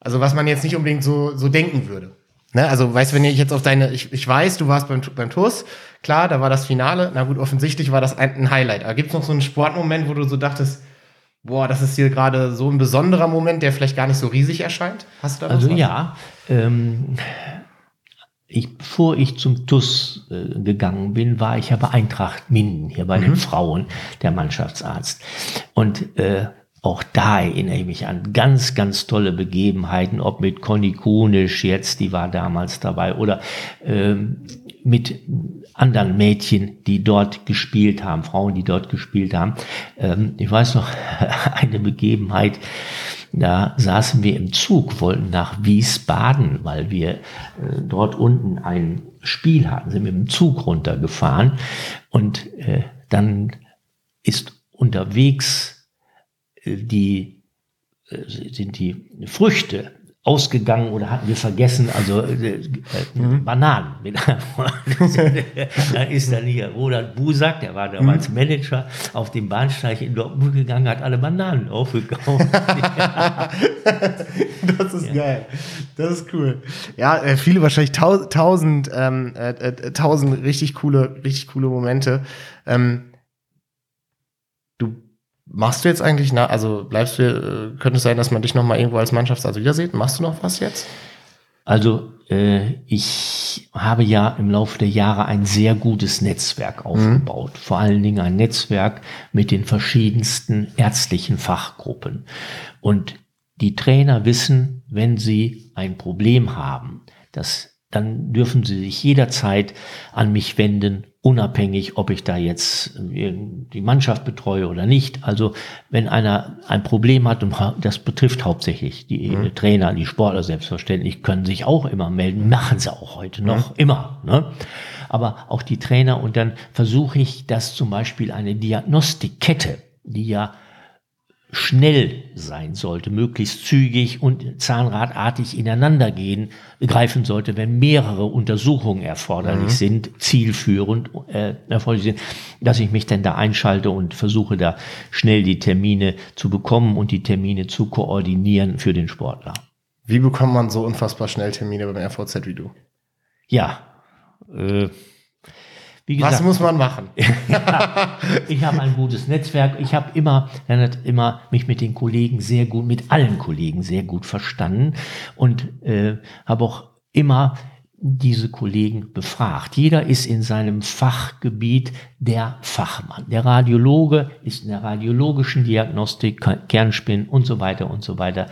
Speaker 1: also was man jetzt nicht unbedingt so, so denken würde? Ne? Also, weißt du, wenn ich jetzt auf deine, ich, ich weiß, du warst beim, beim TUS, klar, da war das Finale, na gut, offensichtlich war das ein, ein Highlight. Aber gibt es noch so einen Sportmoment, wo du so dachtest, boah, das ist hier gerade so ein besonderer Moment, der vielleicht gar nicht so riesig erscheint?
Speaker 2: Hast du da Also was? ja, ähm, ich, bevor ich zum TUS äh, gegangen bin, war ich ja bei Eintracht Minden, hier bei mhm. den Frauen, der Mannschaftsarzt. Und äh, auch da erinnere ich mich an ganz, ganz tolle Begebenheiten, ob mit Conny Kunisch jetzt, die war damals dabei, oder ähm, mit anderen Mädchen, die dort gespielt haben, Frauen, die dort gespielt haben. Ähm, ich weiß noch eine Begebenheit, da saßen wir im Zug, wollten nach Wiesbaden, weil wir äh, dort unten ein Spiel hatten, sind mit dem Zug runtergefahren. Und äh, dann ist unterwegs die äh, sind die Früchte ausgegangen oder hatten wir vergessen, also äh, äh, mhm. Bananen. da ist dann hier Roland Busak, der war damals mhm. Manager, auf dem Bahnsteig in Dortmund gegangen, hat alle Bananen aufgekauft.
Speaker 1: das ist ja. geil. Das ist cool. Ja, äh, viele wahrscheinlich tausend, ähm, äh, tausend richtig coole, richtig coole Momente. Ähm, Machst du jetzt eigentlich, na, also bleibst du, äh, könnte es sein, dass man dich noch mal irgendwo als Mannschaftsarzt wiedersieht? Machst du noch was jetzt?
Speaker 2: Also äh, ich habe ja im Laufe der Jahre ein sehr gutes Netzwerk aufgebaut. Mhm. Vor allen Dingen ein Netzwerk mit den verschiedensten ärztlichen Fachgruppen. Und die Trainer wissen, wenn sie ein Problem haben, dass dann dürfen Sie sich jederzeit an mich wenden, unabhängig, ob ich da jetzt äh, die Mannschaft betreue oder nicht. Also wenn einer ein Problem hat, und das betrifft hauptsächlich die mhm. Trainer, die Sportler selbstverständlich, können sich auch immer melden, machen sie auch heute noch, mhm. immer. Ne? Aber auch die Trainer und dann versuche ich, dass zum Beispiel eine Diagnostikkette, die ja schnell sein sollte, möglichst zügig und zahnradartig ineinander gehen, greifen sollte, wenn mehrere Untersuchungen erforderlich mhm. sind, zielführend äh, erforderlich sind, dass ich mich dann da einschalte und versuche da schnell die Termine zu bekommen und die Termine zu koordinieren für den Sportler.
Speaker 1: Wie bekommt man so unfassbar schnell Termine beim RVZ wie du?
Speaker 2: Ja, äh,
Speaker 1: Gesagt, Was muss man machen?
Speaker 2: ja, ich habe ein gutes Netzwerk. Ich habe immer, immer mich mit den Kollegen sehr gut, mit allen Kollegen sehr gut verstanden und äh, habe auch immer diese Kollegen befragt. Jeder ist in seinem Fachgebiet der Fachmann. Der Radiologe ist in der radiologischen Diagnostik, Kernspin und so weiter und so weiter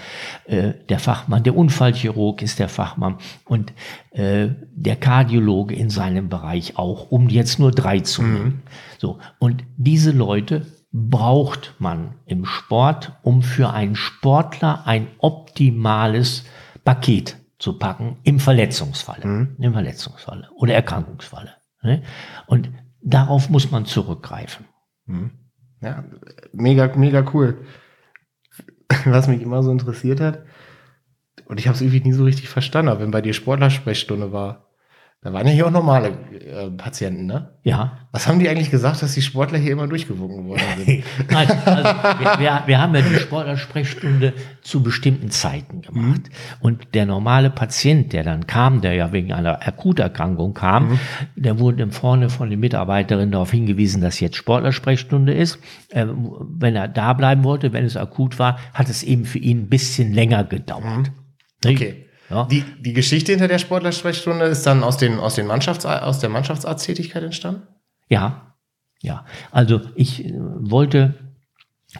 Speaker 2: äh, der Fachmann. Der Unfallchirurg ist der Fachmann und äh, der Kardiologe in seinem Bereich auch, um jetzt nur drei zu nennen. Mhm. So und diese Leute braucht man im Sport, um für einen Sportler ein optimales Paket zu packen im Verletzungsfalle, mhm. im Verletzungsfalle oder Erkrankungsfalle. Ne? Und darauf muss man zurückgreifen.
Speaker 1: Mhm. Ja, mega, mega cool. Was mich immer so interessiert hat, und ich habe es irgendwie nie so richtig verstanden, aber wenn bei dir Sportlersprechstunde war, da waren ja hier auch normale äh, Patienten, ne?
Speaker 2: Ja.
Speaker 1: Was haben die eigentlich gesagt, dass die Sportler hier immer durchgewunken worden sind?
Speaker 2: Nein, also wir, wir, wir, haben ja die Sportlersprechstunde zu bestimmten Zeiten gemacht. Mhm. Und der normale Patient, der dann kam, der ja wegen einer Akuterkrankung kam, mhm. der wurde vorne von den Mitarbeiterinnen darauf hingewiesen, dass jetzt Sportlersprechstunde ist. Äh, wenn er da bleiben wollte, wenn es akut war, hat es eben für ihn ein bisschen länger gedauert.
Speaker 1: Mhm. Okay. Ja. Die, die Geschichte hinter der Sportlersprechstunde ist dann aus, den, aus, den Mannschafts-, aus der Mannschaftsarzttätigkeit entstanden?
Speaker 2: Ja, ja. Also ich äh, wollte,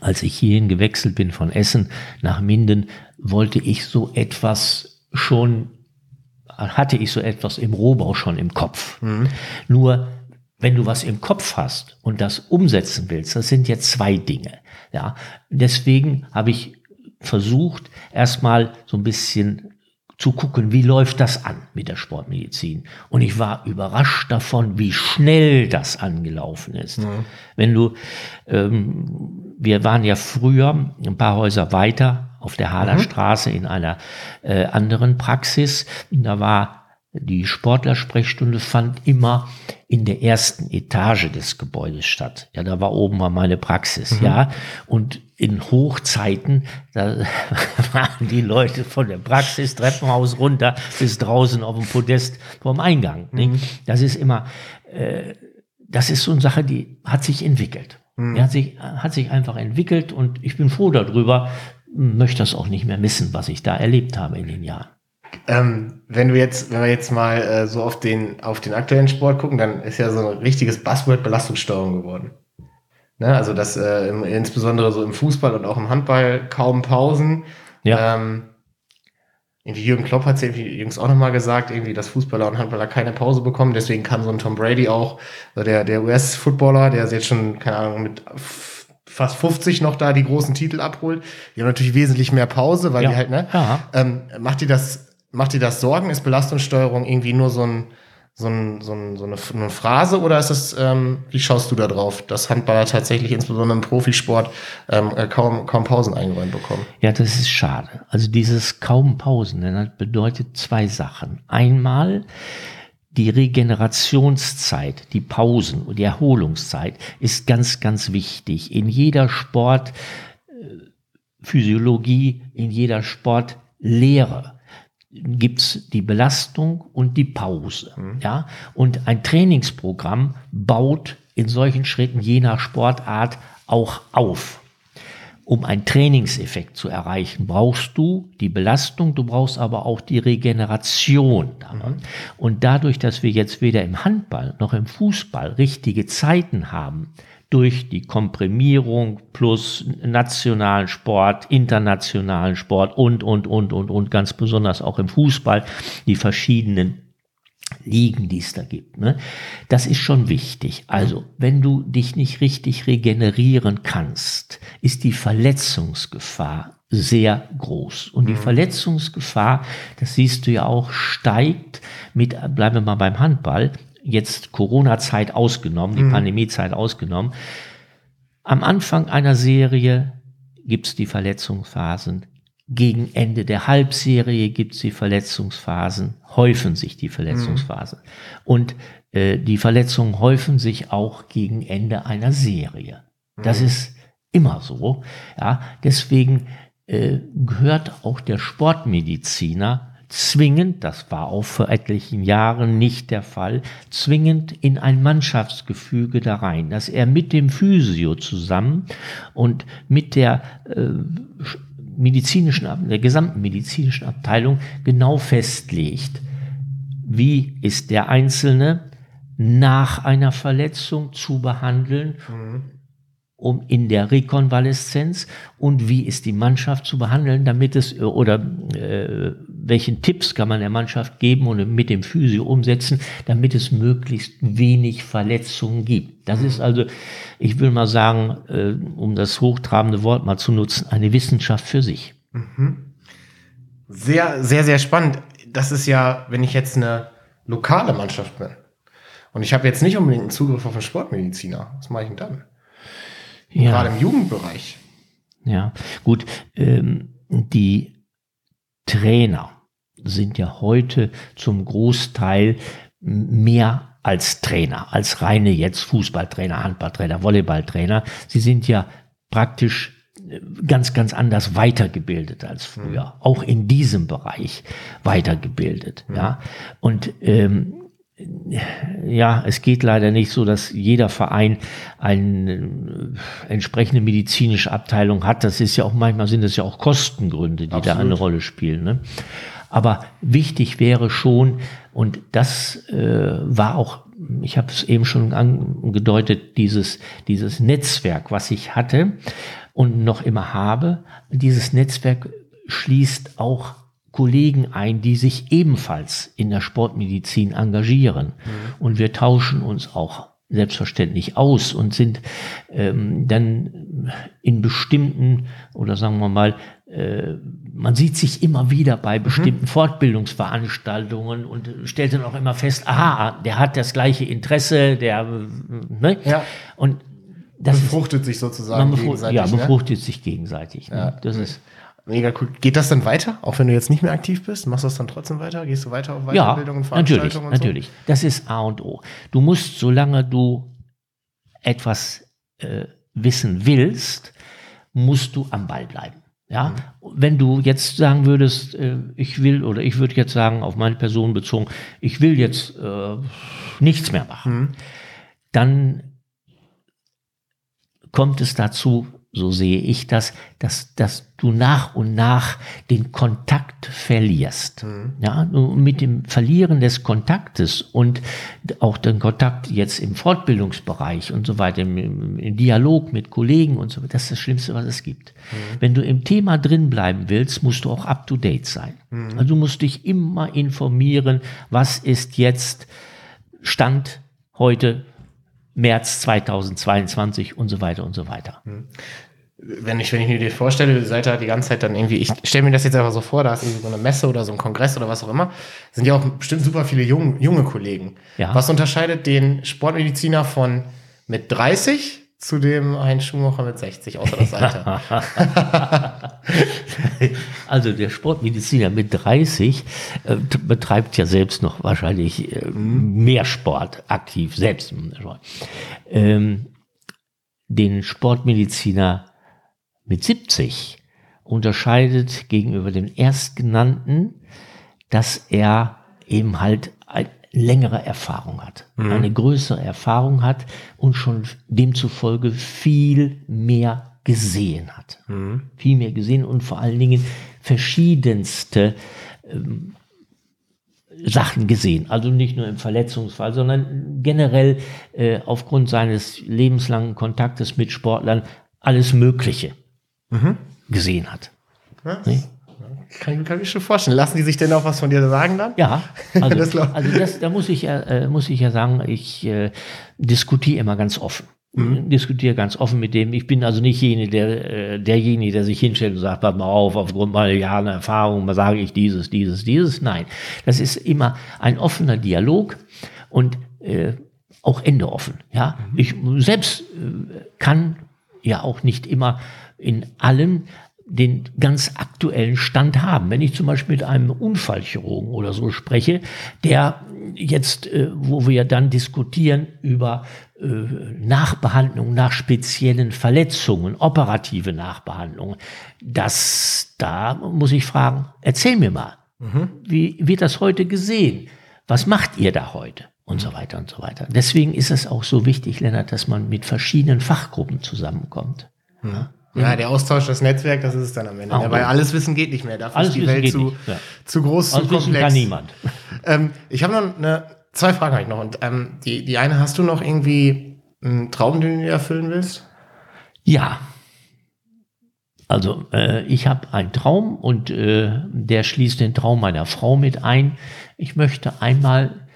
Speaker 2: als ich hierhin gewechselt bin von Essen nach Minden, wollte ich so etwas schon, hatte ich so etwas im Rohbau schon im Kopf. Mhm. Nur wenn du was im Kopf hast und das umsetzen willst, das sind jetzt zwei Dinge. Ja, deswegen habe ich versucht, erstmal so ein bisschen zu gucken, wie läuft das an mit der Sportmedizin. Und ich war überrascht davon, wie schnell das angelaufen ist. Ja. Wenn du, ähm, wir waren ja früher ein paar Häuser weiter auf der Hader mhm. Straße in einer äh, anderen Praxis. Da war die Sportlersprechstunde fand immer in der ersten Etage des Gebäudes statt. Ja, da war oben mal meine Praxis, mhm. ja. Und in Hochzeiten, da waren die Leute von der Praxis Treppenhaus runter bis draußen auf dem Podest vorm Eingang. Mhm. Das ist immer, äh, das ist so eine Sache, die hat sich entwickelt. Mhm. Hat sich, hat sich einfach entwickelt und ich bin froh darüber, möchte das auch nicht mehr missen, was ich da erlebt habe in den Jahren.
Speaker 1: Ähm, wenn du jetzt, wenn wir jetzt mal äh, so auf den, auf den aktuellen Sport gucken, dann ist ja so ein richtiges Buzzword Belastungssteuerung geworden. Ne? Also das äh, im, insbesondere so im Fußball und auch im Handball kaum Pausen. Ja. Ähm, irgendwie Jürgen Klopp hat es irgendwie jüngst auch nochmal gesagt, irgendwie, dass Fußballer und Handballer keine Pause bekommen. Deswegen kann so ein Tom Brady auch, der, der US-Footballer, der ist jetzt schon, keine Ahnung, mit fast 50 noch da die großen Titel abholt. Die haben natürlich wesentlich mehr Pause, weil ja. die halt, ne? Ähm, macht dir das macht dir das Sorgen? Ist Belastungssteuerung irgendwie nur so, ein, so, ein, so, ein, so eine, eine, Phrase oder ist es, ähm, wie schaust du da drauf, dass Handballer tatsächlich insbesondere im Profisport ähm, äh, kaum, kaum Pausen eingeräumt bekommen?
Speaker 2: Ja, das ist schade. Also dieses kaum Pausen das bedeutet zwei Sachen. Einmal, die Regenerationszeit, die Pausen und die Erholungszeit ist ganz, ganz wichtig. In jeder Sportphysiologie, äh, in jeder Sportlehre gibt's die Belastung und die Pause. Mhm. Ja? Und ein Trainingsprogramm baut in solchen Schritten je nach Sportart auch auf. um einen Trainingseffekt zu erreichen, brauchst du die Belastung, du brauchst aber auch die Regeneration. Mhm. Und dadurch, dass wir jetzt weder im Handball noch im Fußball richtige Zeiten haben, durch die Komprimierung plus nationalen Sport, internationalen Sport und, und, und, und, und ganz besonders auch im Fußball, die verschiedenen Liegen, die es da gibt. Ne? Das ist schon wichtig. Also, wenn du dich nicht richtig regenerieren kannst, ist die Verletzungsgefahr sehr groß. Und die mhm. Verletzungsgefahr, das siehst du ja auch, steigt mit, bleiben wir mal beim Handball, jetzt Corona-Zeit ausgenommen, die mhm. Pandemie-Zeit ausgenommen. Am Anfang einer Serie gibt es die Verletzungsphasen. Gegen Ende der Halbserie gibt es die Verletzungsphasen, häufen sich die Verletzungsphasen. Mhm. Und äh, die Verletzungen häufen sich auch gegen Ende einer Serie. Das mhm. ist immer so. Ja, deswegen äh, gehört auch der Sportmediziner zwingend, das war auch vor etlichen Jahren nicht der Fall, zwingend in ein Mannschaftsgefüge da rein, dass er mit dem Physio zusammen und mit der äh, medizinischen, der gesamten medizinischen Abteilung genau festlegt, wie ist der Einzelne nach einer Verletzung zu behandeln, mhm. Um in der Rekonvaleszenz und wie ist die Mannschaft zu behandeln, damit es oder äh, welchen Tipps kann man der Mannschaft geben und mit dem Physio umsetzen, damit es möglichst wenig Verletzungen gibt. Das ist also, ich will mal sagen, äh, um das hochtrabende Wort mal zu nutzen, eine Wissenschaft für sich. Mhm.
Speaker 1: Sehr, sehr, sehr spannend. Das ist ja, wenn ich jetzt eine lokale Mannschaft bin und ich habe jetzt nicht unbedingt einen Zugriff auf einen Sportmediziner, was mache ich denn dann? Ja. Gerade im Jugendbereich.
Speaker 2: Ja, gut. Ähm, die Trainer sind ja heute zum Großteil mehr als Trainer, als reine jetzt Fußballtrainer, Handballtrainer, Volleyballtrainer. Sie sind ja praktisch äh, ganz, ganz anders weitergebildet als früher, mhm. auch in diesem Bereich weitergebildet. Mhm. Ja, und ähm, ja, es geht leider nicht so, dass jeder Verein eine äh, entsprechende medizinische Abteilung hat. Das ist ja auch manchmal sind es ja auch Kostengründe, die Absolut. da eine Rolle spielen. Ne? Aber wichtig wäre schon, und das äh, war auch, ich habe es eben schon angedeutet, dieses, dieses Netzwerk, was ich hatte und noch immer habe, dieses Netzwerk schließt auch Kollegen ein, die sich ebenfalls in der Sportmedizin engagieren. Mhm. Und wir tauschen uns auch selbstverständlich aus und sind ähm, dann in bestimmten oder sagen wir mal äh, man sieht sich immer wieder bei mhm. bestimmten mhm. Fortbildungsveranstaltungen und stellt dann auch immer fest, aha, der hat das gleiche Interesse, der, ne?
Speaker 1: Ja.
Speaker 2: Und
Speaker 1: das befruchtet ist, sich sozusagen
Speaker 2: befrucht, gegenseitig. Ja, ne? befruchtet sich gegenseitig.
Speaker 1: Ne? Ja. Das ist mega cool. Geht das dann weiter, auch wenn du jetzt nicht mehr aktiv bist? Machst du das dann trotzdem weiter? Gehst du weiter auf Weiterbildung
Speaker 2: ja, und Veranstaltungen? Natürlich, natürlich. Das ist A und O. Du musst, solange du etwas äh, wissen willst, musst du am Ball bleiben. Ja, mhm. wenn du jetzt sagen würdest, äh, ich will, oder ich würde jetzt sagen, auf meine Person bezogen, ich will jetzt äh, nichts mehr machen, mhm. dann kommt es dazu, so sehe ich das, dass, dass du nach und nach den Kontakt verlierst. Mhm. Ja, mit dem Verlieren des Kontaktes und auch den Kontakt jetzt im Fortbildungsbereich und so weiter, im, im Dialog mit Kollegen und so weiter, das ist das Schlimmste, was es gibt. Mhm. Wenn du im Thema drin bleiben willst, musst du auch up to date sein. Mhm. Also du musst dich immer informieren, was ist jetzt Stand heute März 2022 und so weiter und so weiter.
Speaker 1: Wenn ich, wenn ich mir dir vorstelle, ihr seid da die ganze Zeit dann irgendwie, ich stelle mir das jetzt einfach so vor, da ist irgendwie so eine Messe oder so ein Kongress oder was auch immer, sind ja auch bestimmt super viele jung, junge Kollegen. Ja. Was unterscheidet den Sportmediziner von mit 30 zu dem Heinz Schumacher mit 60, außer das Alter?
Speaker 2: also der Sportmediziner mit 30 äh, betreibt ja selbst noch wahrscheinlich äh, mhm. mehr Sport aktiv, selbst. Ähm, den Sportmediziner mit 70 unterscheidet gegenüber dem Erstgenannten, dass er eben halt eine längere Erfahrung hat, mhm. eine größere Erfahrung hat und schon demzufolge viel mehr gesehen hat. Viel mehr gesehen und vor allen Dingen verschiedenste ähm, Sachen gesehen. Also nicht nur im Verletzungsfall, sondern generell äh, aufgrund seines lebenslangen Kontaktes mit Sportlern alles Mögliche gesehen hat.
Speaker 1: Ja,
Speaker 2: Nee?
Speaker 1: kann, kann ich schon vorstellen. Lassen die sich denn auch was von dir sagen dann?
Speaker 2: Ja,
Speaker 1: Das
Speaker 2: also,
Speaker 1: glaub-
Speaker 2: also das, da muss ich, ja, äh, muss ich ja sagen, ich äh, diskutiere immer ganz offen.
Speaker 1: Mhm.
Speaker 2: Diskutiere ganz offen mit dem. Ich bin also nicht jene, der, äh, derjenige, der sich hinstellt und sagt, pass mal auf, aufgrund meiner Jahre Erfahrung sage ich dieses, dieses, dieses. Nein, das ist immer ein offener Dialog und äh, auch Ende offen. Ja,
Speaker 1: Mhm.
Speaker 2: ich selbst äh, kann ja auch nicht immer in allem den ganz aktuellen Stand haben. Wenn ich zum Beispiel mit einem Unfallchirurgen oder so spreche, der jetzt, äh, wo wir dann diskutieren über äh, Nachbehandlung nach speziellen Verletzungen, operative Nachbehandlungen, das, da muss ich fragen, erzähl mir mal, wie wird das heute gesehen? Was macht ihr da heute? Und so weiter und so weiter. Deswegen ist es auch so wichtig, Lennart, dass man mit verschiedenen Fachgruppen zusammenkommt.
Speaker 1: Ja, der Austausch, das Netzwerk, das ist es dann am Ende.
Speaker 2: Ah,
Speaker 1: Ja, weil alles Wissen geht nicht mehr. Dafür
Speaker 2: Alles
Speaker 1: ist die Welt zu,
Speaker 2: ja.
Speaker 1: zu groß, zu
Speaker 2: Also wissen
Speaker 1: komplex.
Speaker 2: kann niemand.
Speaker 1: Ähm, ich habe noch eine, zwei Fragen habe ich noch. Und ähm, die, die eine, hast du noch irgendwie einen Traum, den du dir erfüllen willst?
Speaker 2: Ja. Also äh, ich habe einen Traum und äh, der schließt den Traum meiner Frau mit ein. Ich möchte einmal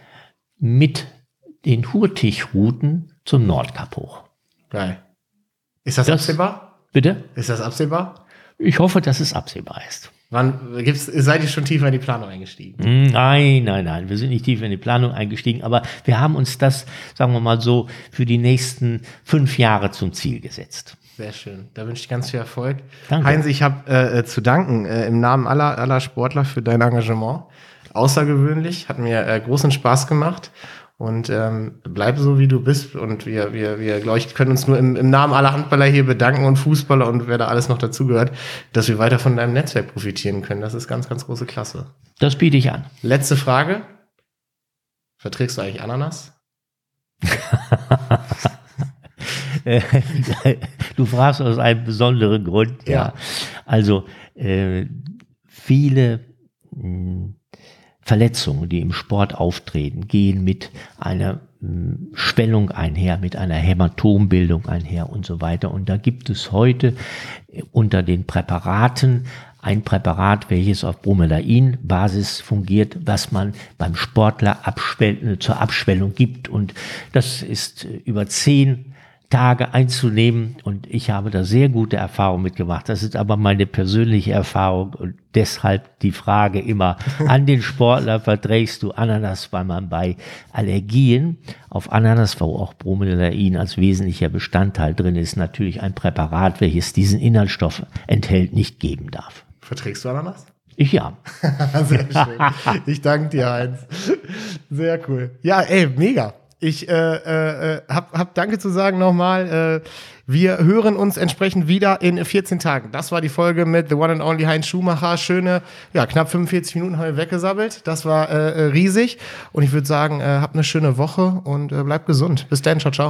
Speaker 2: mit den Hurtigruten zum Nordkap hoch.
Speaker 1: Geil. Ist das,
Speaker 2: Das-
Speaker 1: absehbar?
Speaker 2: Bitte?
Speaker 1: Ist das absehbar?
Speaker 2: Ich hoffe, dass es absehbar ist.
Speaker 1: Wann gibt's, seid ihr schon tiefer in die Planung eingestiegen?
Speaker 2: Hm, Nein, nein, nein. Wir sind nicht tief in die Planung eingestiegen, aber wir haben uns das, sagen wir mal so, für die nächsten fünf Jahre zum Ziel gesetzt.
Speaker 1: Sehr schön. Da wünsche ich ganz viel Erfolg.
Speaker 2: Danke.
Speaker 1: Heinz, ich habe äh, äh, zu danken äh, im Namen aller, aller Sportler für dein Engagement. Außergewöhnlich, hat mir äh, großen Spaß gemacht. Und ähm, bleib so, wie du bist. Und wir, wir, wir glaube ich, können uns nur im, im Namen aller Handballer hier bedanken und Fußballer und wer da alles noch dazugehört, dass wir weiter von deinem Netzwerk profitieren können. Das ist ganz, ganz große Klasse.
Speaker 2: Das biete ich an.
Speaker 1: Letzte Frage. Verträgst du eigentlich Ananas?
Speaker 2: Du fragst aus einem besonderen Grund. Ja.
Speaker 1: Ja.
Speaker 2: Also äh, viele mh, Verletzungen, die im Sport auftreten, gehen mit einer mh, Schwellung einher, mit einer Hämatombildung einher und so weiter. Und da gibt es heute äh, unter den Präparaten ein Präparat, welches auf Bromelain-Basis fungiert, was man beim Sportler abschwell zur Abschwellung gibt. Und das ist äh, über zehn Tage einzunehmen und ich habe da sehr gute Erfahrungen mitgemacht. Das ist aber meine persönliche Erfahrung und deshalb die Frage immer an den Sportler, verträgst du Ananas, weil man bei Allergien auf Ananas, wo auch Bromelain als wesentlicher Bestandteil drin ist, natürlich ein Präparat, welches diesen Inhaltsstoff enthält, nicht geben darf.
Speaker 1: Verträgst du Ananas?
Speaker 2: Ich ja.
Speaker 1: Sehr schön. Ich danke dir, Heinz. Sehr cool. Ja, ey, mega. Ich äh, äh, äh, hab, hab Danke zu sagen nochmal. Äh, wir hören uns entsprechend wieder in 14 Tagen. Das war die Folge mit The One and Only Heinz Schumacher. Schöne, ja, knapp 45 Minuten haben wir weggesabbelt. Das war äh, äh, riesig. Und ich würde sagen, äh, habt eine schöne Woche und äh, bleibt gesund. Bis dann, ciao, ciao.